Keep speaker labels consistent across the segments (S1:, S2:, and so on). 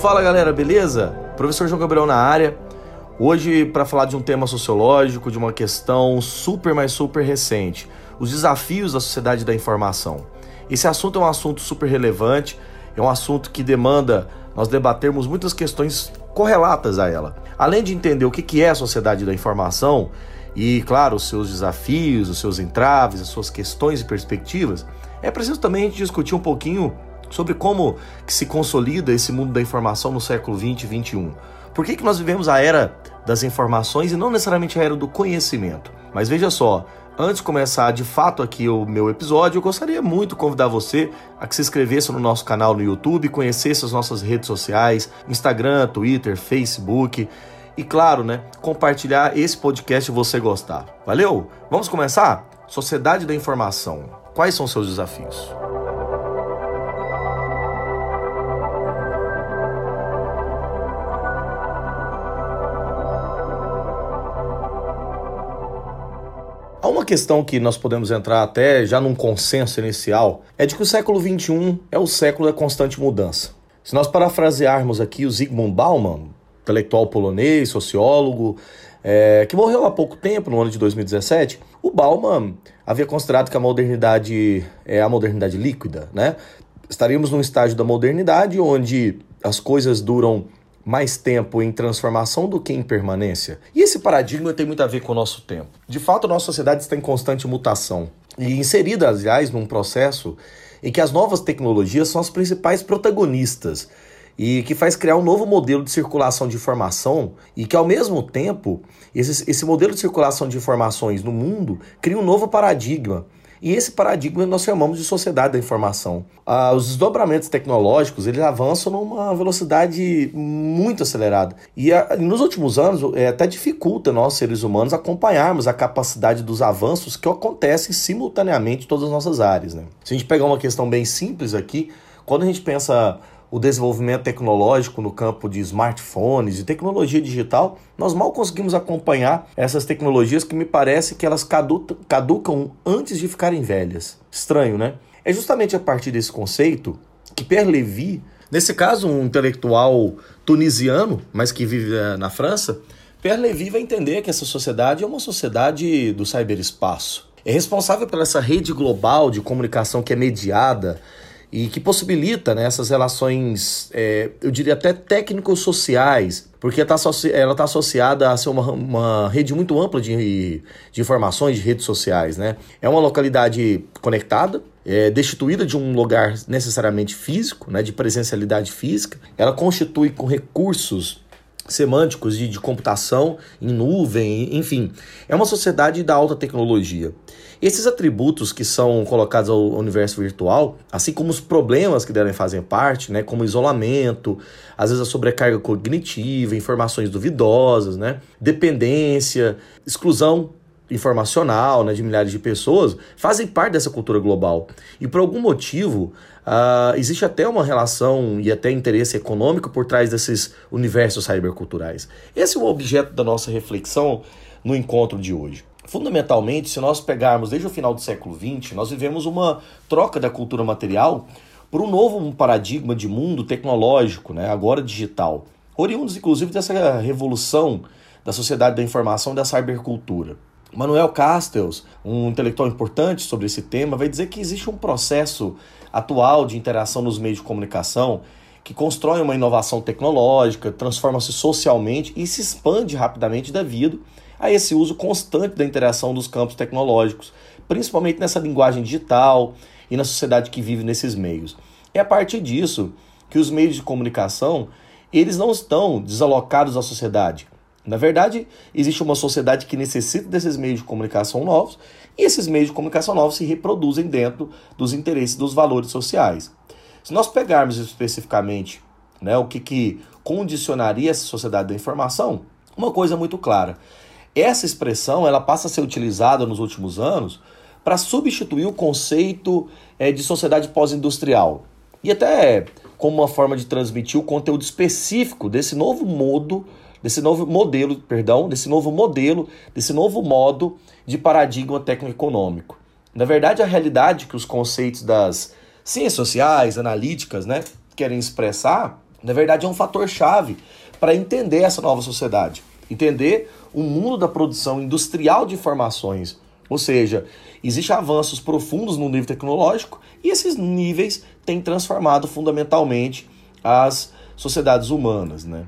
S1: Fala galera, beleza? Professor João Gabriel na área. Hoje para falar de um tema sociológico, de uma questão super, mais super recente, os desafios da sociedade da informação. Esse assunto é um assunto super relevante, é um assunto que demanda nós debatermos muitas questões correlatas a ela. Além de entender o que é a sociedade da informação e, claro, os seus desafios, os seus entraves, as suas questões e perspectivas, é preciso também a gente discutir um pouquinho sobre como que se consolida esse mundo da informação no século 20 e 21. Por que, que nós vivemos a era das informações e não necessariamente a era do conhecimento? Mas veja só, antes de começar de fato aqui o meu episódio, eu gostaria muito de convidar você a que se inscrevesse no nosso canal no YouTube, conhecesse as nossas redes sociais, Instagram, Twitter, Facebook e claro, né, compartilhar esse podcast se você gostar. Valeu? Vamos começar? Sociedade da informação. Quais são seus desafios? Uma questão que nós podemos entrar até já num consenso inicial, é de que o século XXI é o século da constante mudança. Se nós parafrasearmos aqui o Zygmunt Bauman, intelectual polonês, sociólogo, é, que morreu há pouco tempo, no ano de 2017, o Bauman havia considerado que a modernidade é a modernidade líquida, né? Estaríamos num estágio da modernidade onde as coisas duram mais tempo em transformação do que em permanência. E esse paradigma tem muito a ver com o nosso tempo. De fato, a nossa sociedade está em constante mutação e inserida, aliás, num processo em que as novas tecnologias são as principais protagonistas e que faz criar um novo modelo de circulação de informação e que, ao mesmo tempo, esse, esse modelo de circulação de informações no mundo cria um novo paradigma e esse paradigma nós chamamos de sociedade da informação. Ah, os desdobramentos tecnológicos eles avançam numa velocidade muito acelerada. E ah, nos últimos anos é, até dificulta nós, seres humanos, acompanharmos a capacidade dos avanços que acontecem simultaneamente em todas as nossas áreas. Né? Se a gente pegar uma questão bem simples aqui, quando a gente pensa o desenvolvimento tecnológico no campo de smartphones e tecnologia digital, nós mal conseguimos acompanhar essas tecnologias que me parece que elas caducam antes de ficarem velhas. Estranho, né? É justamente a partir desse conceito que Pierre Levy, nesse caso um intelectual tunisiano, mas que vive eh, na França, Pierre vai entender que essa sociedade é uma sociedade do cyberespaço. É responsável por essa rede global de comunicação que é mediada e que possibilita né, essas relações, é, eu diria até técnico-sociais, porque tá ela está associada a ser uma, uma rede muito ampla de, de informações, de redes sociais. Né? É uma localidade conectada, é, destituída de um lugar necessariamente físico, né, de presencialidade física, ela constitui com recursos semânticos de, de computação em nuvem, enfim. É uma sociedade da alta tecnologia. Esses atributos que são colocados ao universo virtual, assim como os problemas que devem fazer parte, né, como isolamento, às vezes a sobrecarga cognitiva, informações duvidosas, né, dependência, exclusão informacional né, de milhares de pessoas, fazem parte dessa cultura global. E por algum motivo, uh, existe até uma relação e até interesse econômico por trás desses universos cyberculturais. Esse é o objeto da nossa reflexão no encontro de hoje. Fundamentalmente, se nós pegarmos desde o final do século XX, nós vivemos uma troca da cultura material por um novo paradigma de mundo tecnológico, né, agora digital, oriundos inclusive dessa revolução da sociedade da informação e da cybercultura. Manuel Castells, um intelectual importante sobre esse tema, vai dizer que existe um processo atual de interação nos meios de comunicação que constrói uma inovação tecnológica, transforma-se socialmente e se expande rapidamente devido a esse uso constante da interação dos campos tecnológicos, principalmente nessa linguagem digital e na sociedade que vive nesses meios. É a partir disso que os meios de comunicação eles não estão desalocados da sociedade. Na verdade, existe uma sociedade que necessita desses meios de comunicação novos e esses meios de comunicação novos se reproduzem dentro dos interesses dos valores sociais. Se nós pegarmos especificamente né, o que, que condicionaria essa sociedade da informação, uma coisa muito clara. Essa expressão ela passa a ser utilizada nos últimos anos para substituir o conceito é, de sociedade pós-industrial e até como uma forma de transmitir o conteúdo específico desse novo modo desse novo modelo, perdão, desse novo modelo, desse novo modo de paradigma técnico-econômico. Na verdade, a realidade que os conceitos das ciências sociais, analíticas, né, querem expressar na verdade é um fator chave para entender essa nova sociedade, entender o mundo da produção industrial de informações. Ou seja, existem avanços profundos no nível tecnológico e esses níveis têm transformado fundamentalmente as sociedades humanas, né?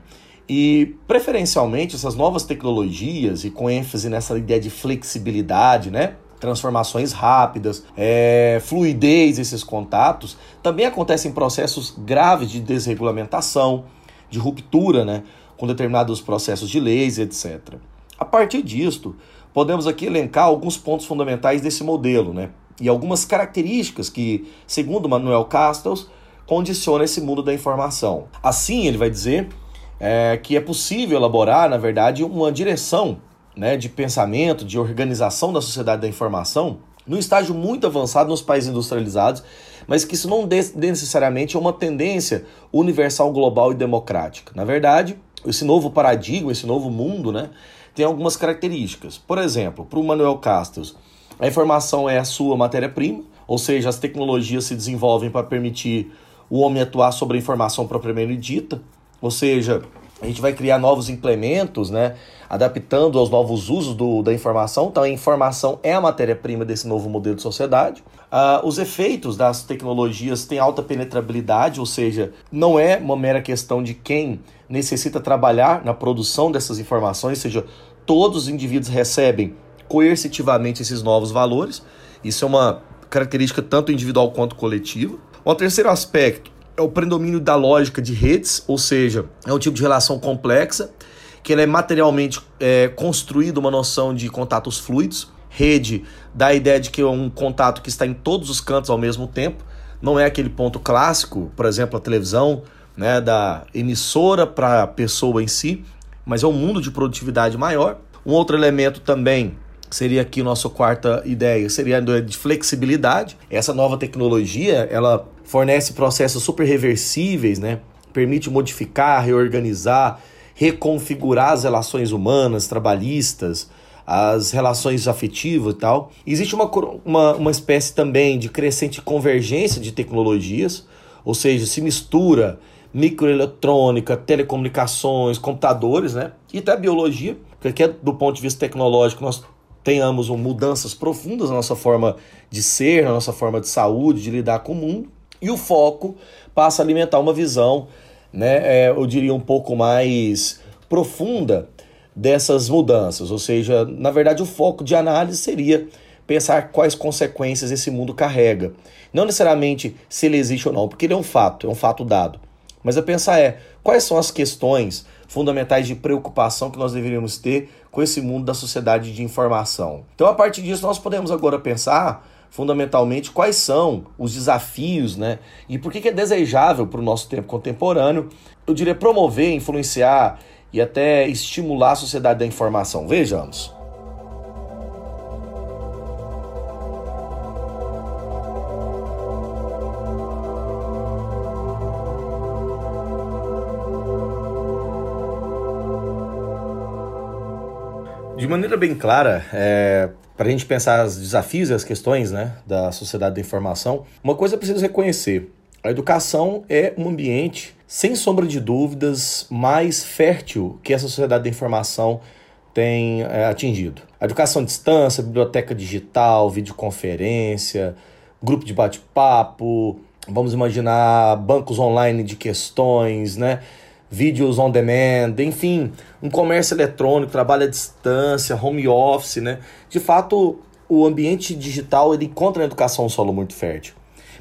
S1: E preferencialmente essas novas tecnologias e com ênfase nessa ideia de flexibilidade, né? Transformações rápidas, é, fluidez desses contatos, também acontecem processos graves de desregulamentação, de ruptura, né? Com determinados processos de leis, etc. A partir disto, podemos aqui elencar alguns pontos fundamentais desse modelo, né? E algumas características que, segundo Manuel Castells, condiciona esse mundo da informação. Assim, ele vai dizer é, que é possível elaborar, na verdade, uma direção né, de pensamento, de organização da sociedade da informação, num estágio muito avançado nos países industrializados, mas que isso não necessariamente é uma tendência universal, global e democrática. Na verdade, esse novo paradigma, esse novo mundo, né, tem algumas características. Por exemplo, para o Manuel Castells, a informação é a sua matéria-prima, ou seja, as tecnologias se desenvolvem para permitir o homem atuar sobre a informação propriamente dita, ou seja, a gente vai criar novos implementos, né, adaptando aos novos usos do, da informação. Então, a informação é a matéria-prima desse novo modelo de sociedade. Uh, os efeitos das tecnologias têm alta penetrabilidade, ou seja, não é uma mera questão de quem necessita trabalhar na produção dessas informações, ou seja, todos os indivíduos recebem coercitivamente esses novos valores. Isso é uma característica tanto individual quanto coletiva. O terceiro aspecto é o predomínio da lógica de redes, ou seja, é um tipo de relação complexa, que ela é materialmente é, construída uma noção de contatos fluidos. Rede dá a ideia de que é um contato que está em todos os cantos ao mesmo tempo, não é aquele ponto clássico, por exemplo, a televisão, né, da emissora para a pessoa em si, mas é um mundo de produtividade maior. Um outro elemento também seria aqui nossa quarta ideia, seria a de flexibilidade. Essa nova tecnologia, ela fornece processos super reversíveis, né? Permite modificar, reorganizar, reconfigurar as relações humanas, trabalhistas, as relações afetivas e tal. Existe uma, uma, uma espécie também de crescente convergência de tecnologias, ou seja, se mistura microeletrônica, telecomunicações, computadores, né? E até biologia, porque do ponto de vista tecnológico nós tenhamos mudanças profundas na nossa forma de ser, na nossa forma de saúde, de lidar com o mundo. E o foco passa a alimentar uma visão, né, é, eu diria, um pouco mais profunda dessas mudanças. Ou seja, na verdade, o foco de análise seria pensar quais consequências esse mundo carrega. Não necessariamente se ele existe ou não, porque ele é um fato, é um fato dado. Mas a pensar é quais são as questões fundamentais de preocupação que nós deveríamos ter com esse mundo da sociedade de informação. Então, a partir disso, nós podemos agora pensar fundamentalmente quais são os desafios, né? E por que, é desejável para o nosso tempo contemporâneo, eu diria promover, influenciar e até estimular a sociedade da informação. Vejamos. De maneira bem clara, é, para a gente pensar os desafios e as questões né, da sociedade da informação, uma coisa é preciso reconhecer: a educação é um ambiente, sem sombra de dúvidas, mais fértil que essa sociedade da informação tem é, atingido. A educação à distância, biblioteca digital, videoconferência, grupo de bate-papo, vamos imaginar bancos online de questões, né? Vídeos on demand, enfim, um comércio eletrônico, trabalho à distância, home office, né? De fato, o ambiente digital ele encontra na educação um solo muito fértil.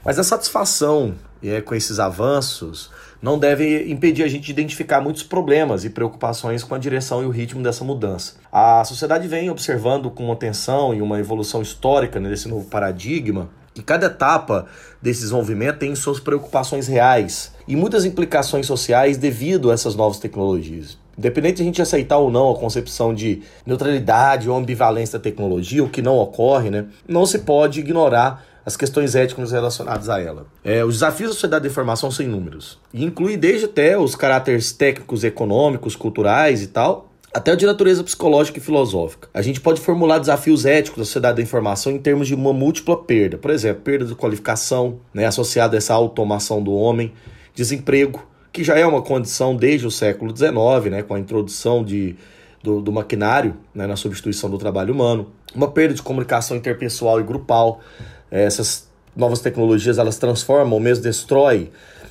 S1: Mas a satisfação é, com esses avanços não deve impedir a gente de identificar muitos problemas e preocupações com a direção e o ritmo dessa mudança. A sociedade vem observando com atenção e uma evolução histórica nesse novo paradigma e cada etapa desse desenvolvimento tem suas preocupações reais e muitas implicações sociais devido a essas novas tecnologias. Independente de a gente aceitar ou não a concepção de neutralidade ou ambivalência da tecnologia, o que não ocorre, né, não se pode ignorar as questões éticas relacionadas a ela. É, os desafios da sociedade da informação são inúmeros, e inclui desde até os caráteres técnicos, econômicos, culturais e tal, até de natureza psicológica e filosófica. A gente pode formular desafios éticos da sociedade da informação em termos de uma múltipla perda. Por exemplo, perda de qualificação, né, associada a essa automação do homem, desemprego, que já é uma condição desde o século XIX, né, com a introdução de, do, do maquinário né, na substituição do trabalho humano, uma perda de comunicação interpessoal e grupal. Essas novas tecnologias elas transformam ou mesmo destroem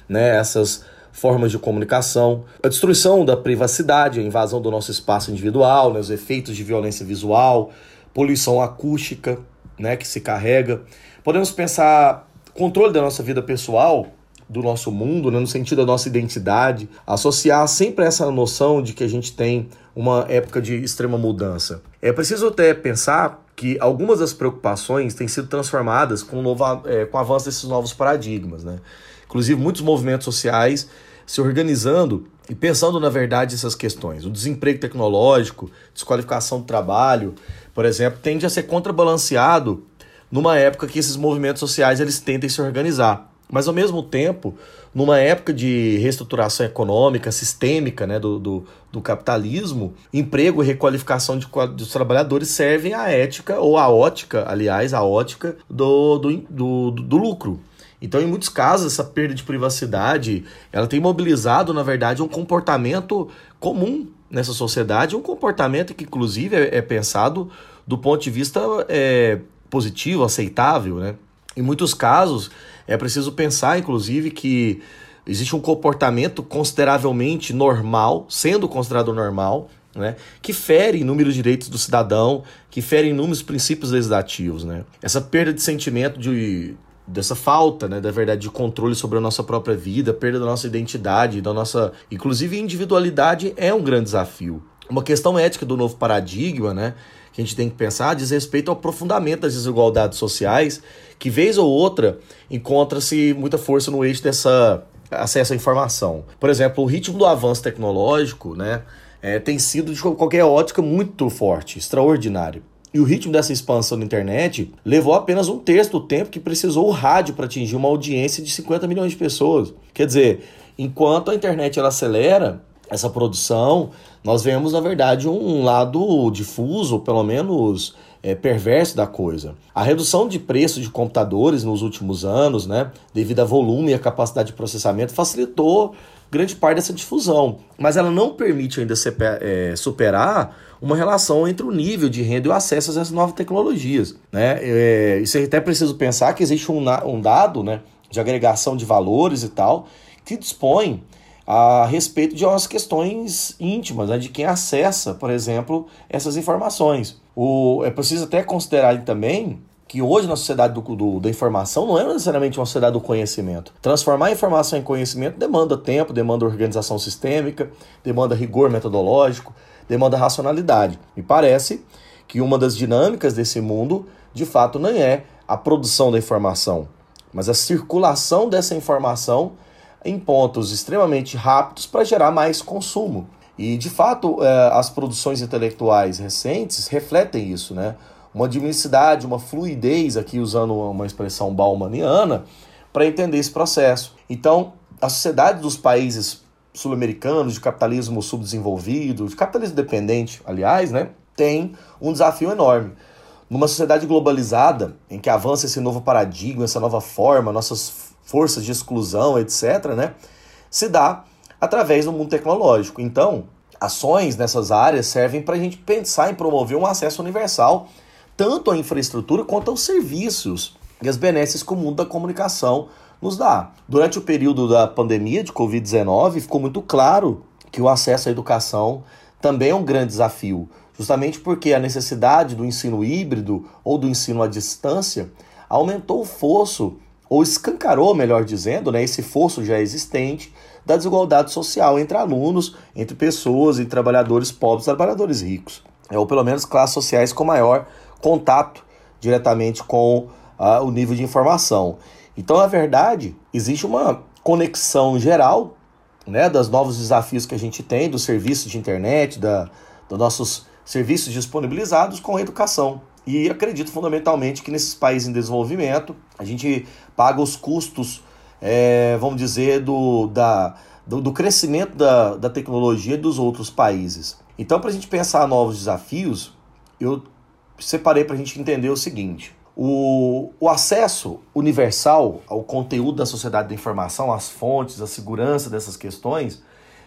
S1: né, essas formas de comunicação, a destruição da privacidade, a invasão do nosso espaço individual, né, os efeitos de violência visual, poluição acústica né, que se carrega. Podemos pensar controle da nossa vida pessoal, do nosso mundo, né, no sentido da nossa identidade, associar sempre essa noção de que a gente tem uma época de extrema mudança. É preciso até pensar que algumas das preocupações têm sido transformadas com o, novo, é, com o avanço desses novos paradigmas. Né? Inclusive, muitos movimentos sociais se organizando e pensando, na verdade, essas questões. O desemprego tecnológico, desqualificação do trabalho, por exemplo, tende a ser contrabalanceado numa época que esses movimentos sociais eles tentem se organizar. Mas, ao mesmo tempo, numa época de reestruturação econômica, sistêmica né, do, do, do capitalismo, emprego e requalificação de, dos trabalhadores servem à ética, ou à ótica, aliás, à ótica do, do, do, do lucro. Então, em muitos casos, essa perda de privacidade, ela tem mobilizado, na verdade, um comportamento comum nessa sociedade, um comportamento que, inclusive, é, é pensado do ponto de vista é, positivo, aceitável, né? Em muitos casos, é preciso pensar, inclusive, que existe um comportamento consideravelmente normal, sendo considerado normal, né, que fere inúmeros direitos do cidadão, que fere inúmeros princípios legislativos. Né? Essa perda de sentimento de, dessa falta, né, da verdade, de controle sobre a nossa própria vida, perda da nossa identidade, da nossa, inclusive individualidade, é um grande desafio. Uma questão ética do novo paradigma, né, que a gente tem que pensar diz respeito ao aprofundamento das desigualdades sociais, que vez ou outra encontra-se muita força no eixo dessa acesso à informação. Por exemplo, o ritmo do avanço tecnológico, né, é, tem sido de qualquer ótica muito forte, extraordinário. E o ritmo dessa expansão da internet levou apenas um terço do tempo que precisou o rádio para atingir uma audiência de 50 milhões de pessoas. Quer dizer, enquanto a internet ela acelera, essa produção, nós vemos, na verdade, um lado difuso, pelo menos é, perverso da coisa. A redução de preço de computadores nos últimos anos, né, devido a volume e a capacidade de processamento, facilitou grande parte dessa difusão, mas ela não permite ainda é, superar uma relação entre o nível de renda e o acesso a essas novas tecnologias. Né? É, isso é até preciso pensar que existe um, um dado né, de agregação de valores e tal que dispõe a respeito de umas questões íntimas, né, de quem acessa, por exemplo, essas informações. O, é preciso até considerar também que hoje na sociedade do, do, da informação não é necessariamente uma sociedade do conhecimento. Transformar a informação em conhecimento demanda tempo, demanda organização sistêmica, demanda rigor metodológico, demanda racionalidade. Me parece que uma das dinâmicas desse mundo, de fato, não é a produção da informação, mas a circulação dessa informação em pontos extremamente rápidos para gerar mais consumo. E, de fato, é, as produções intelectuais recentes refletem isso, né? Uma dinamicidade, uma fluidez, aqui usando uma expressão baumaniana, para entender esse processo. Então, a sociedade dos países sul-americanos, de capitalismo subdesenvolvido, de capitalismo dependente, aliás, né, tem um desafio enorme. Numa sociedade globalizada, em que avança esse novo paradigma, essa nova forma, nossas forças de exclusão, etc., né, se dá através do mundo tecnológico. Então, ações nessas áreas servem para a gente pensar em promover um acesso universal tanto à infraestrutura quanto aos serviços e as benesses que o mundo da comunicação nos dá. Durante o período da pandemia de Covid-19, ficou muito claro que o acesso à educação também é um grande desafio, justamente porque a necessidade do ensino híbrido ou do ensino à distância aumentou o fosso ou escancarou, melhor dizendo, né, esse fosso já existente da desigualdade social entre alunos, entre pessoas, entre trabalhadores pobres e trabalhadores ricos, ou pelo menos classes sociais com maior contato diretamente com uh, o nível de informação. Então, na verdade, existe uma conexão geral né, dos novos desafios que a gente tem, dos serviços de internet, da, dos nossos serviços disponibilizados com a educação. E acredito fundamentalmente que nesses países em desenvolvimento a gente paga os custos, é, vamos dizer, do, da, do, do crescimento da, da tecnologia dos outros países. Então, para a gente pensar novos desafios, eu separei para a gente entender o seguinte: O, o acesso universal ao conteúdo da sociedade da informação, às fontes, à segurança dessas questões,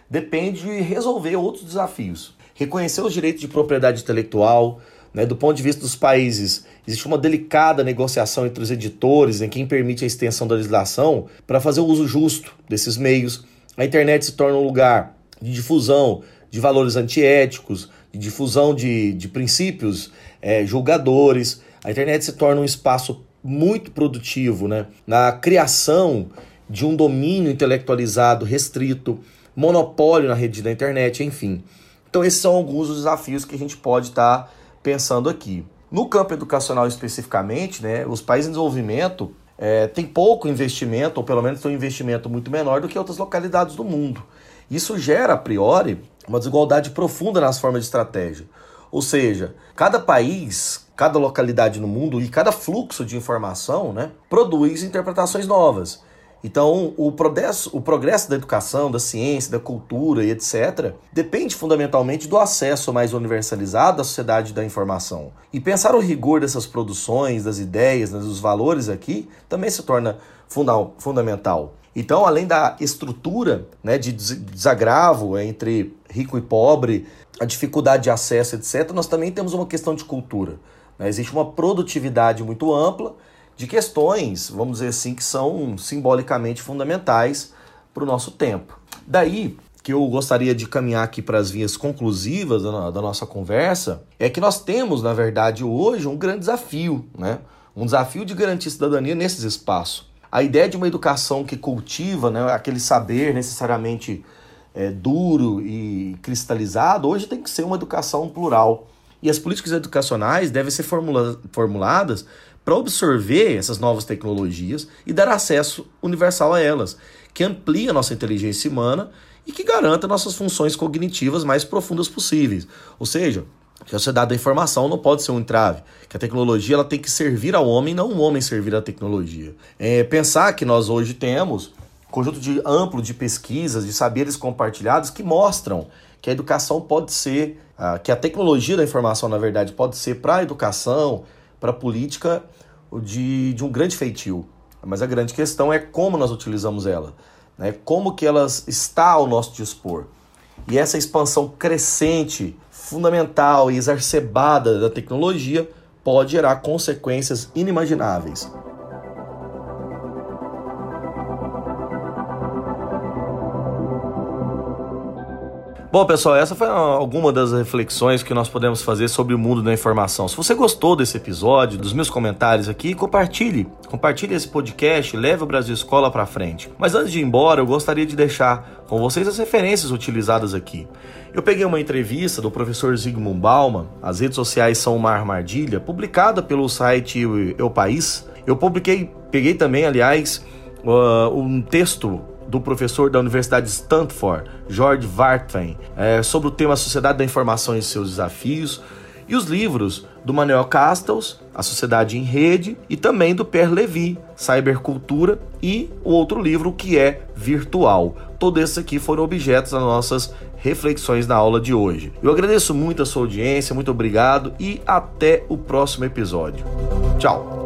S1: depende de resolver outros desafios. Reconhecer os direitos de propriedade intelectual, né, do ponto de vista dos países, existe uma delicada negociação entre os editores em quem permite a extensão da legislação para fazer o uso justo desses meios. A internet se torna um lugar de difusão de valores antiéticos, difusão de, de princípios é, julgadores. A internet se torna um espaço muito produtivo né, na criação de um domínio intelectualizado restrito, monopólio na rede da internet, enfim. Então, esses são alguns dos desafios que a gente pode estar tá pensando aqui. No campo educacional especificamente, né, os países em desenvolvimento é, têm pouco investimento, ou pelo menos têm um investimento muito menor do que outras localidades do mundo. Isso gera, a priori, uma desigualdade profunda nas formas de estratégia. Ou seja, cada país, cada localidade no mundo e cada fluxo de informação né, produz interpretações novas. Então, o progresso, o progresso da educação, da ciência, da cultura e etc., depende fundamentalmente do acesso mais universalizado à sociedade da informação. E pensar o rigor dessas produções, das ideias, né, dos valores aqui, também se torna funda fundamental. Então, além da estrutura né, de desagravo entre rico e pobre, a dificuldade de acesso, etc., nós também temos uma questão de cultura. Né? Existe uma produtividade muito ampla de questões, vamos dizer assim, que são simbolicamente fundamentais para o nosso tempo. Daí que eu gostaria de caminhar aqui para as vias conclusivas da, nossa conversa, é que nós temos, na verdade, hoje um grande desafio, né? Um desafio de garantir cidadania nesses espaços. A ideia de uma educação que cultiva né, aquele saber necessariamente é, duro e cristalizado, hoje tem que ser uma educação plural. E as políticas educacionais devem ser formula formuladas para absorver essas novas tecnologias e dar acesso universal a elas, que amplie a nossa inteligência humana e que garanta nossas funções cognitivas mais profundas possíveis. Ou seja, que a sociedade da informação não pode ser um entrave, que a tecnologia ela tem que servir ao homem, não o homem servir à tecnologia. É, pensar que nós hoje temos um conjunto de amplo de pesquisas, de saberes compartilhados que mostram que a educação pode ser, uh, que a tecnologia da informação, na verdade, pode ser para a educação, para a política de, de um grande feitio. Mas a grande questão é como nós utilizamos ela, né? como que ela está ao nosso dispor. E essa expansão crescente, fundamental e exacerbada da tecnologia pode gerar consequências inimagináveis. Bom, pessoal, essa foi alguma das reflexões que nós podemos fazer sobre o mundo da informação. Se você gostou desse episódio, dos meus comentários aqui, compartilhe. Compartilhe esse podcast, leve o Brasil Escola para frente. Mas antes de ir embora, eu gostaria de deixar com vocês as referências utilizadas aqui. Eu peguei uma entrevista do professor Zygmunt Bauman, as redes sociais são uma armadilha, publicada pelo site Eu País. Eu publiquei, peguei também, aliás, uh, um texto do professor da Universidade de Stanford, George Vartman, é, sobre o tema Sociedade da Informação e seus desafios, e os livros do Manuel Castells, A Sociedade em Rede, e também do Pierre Levy, Cybercultura, e o outro livro que é Virtual. Todos esses aqui foram objetos das nossas reflexões na aula de hoje. Eu agradeço muito a sua audiência, muito obrigado e até o próximo episódio. Tchau!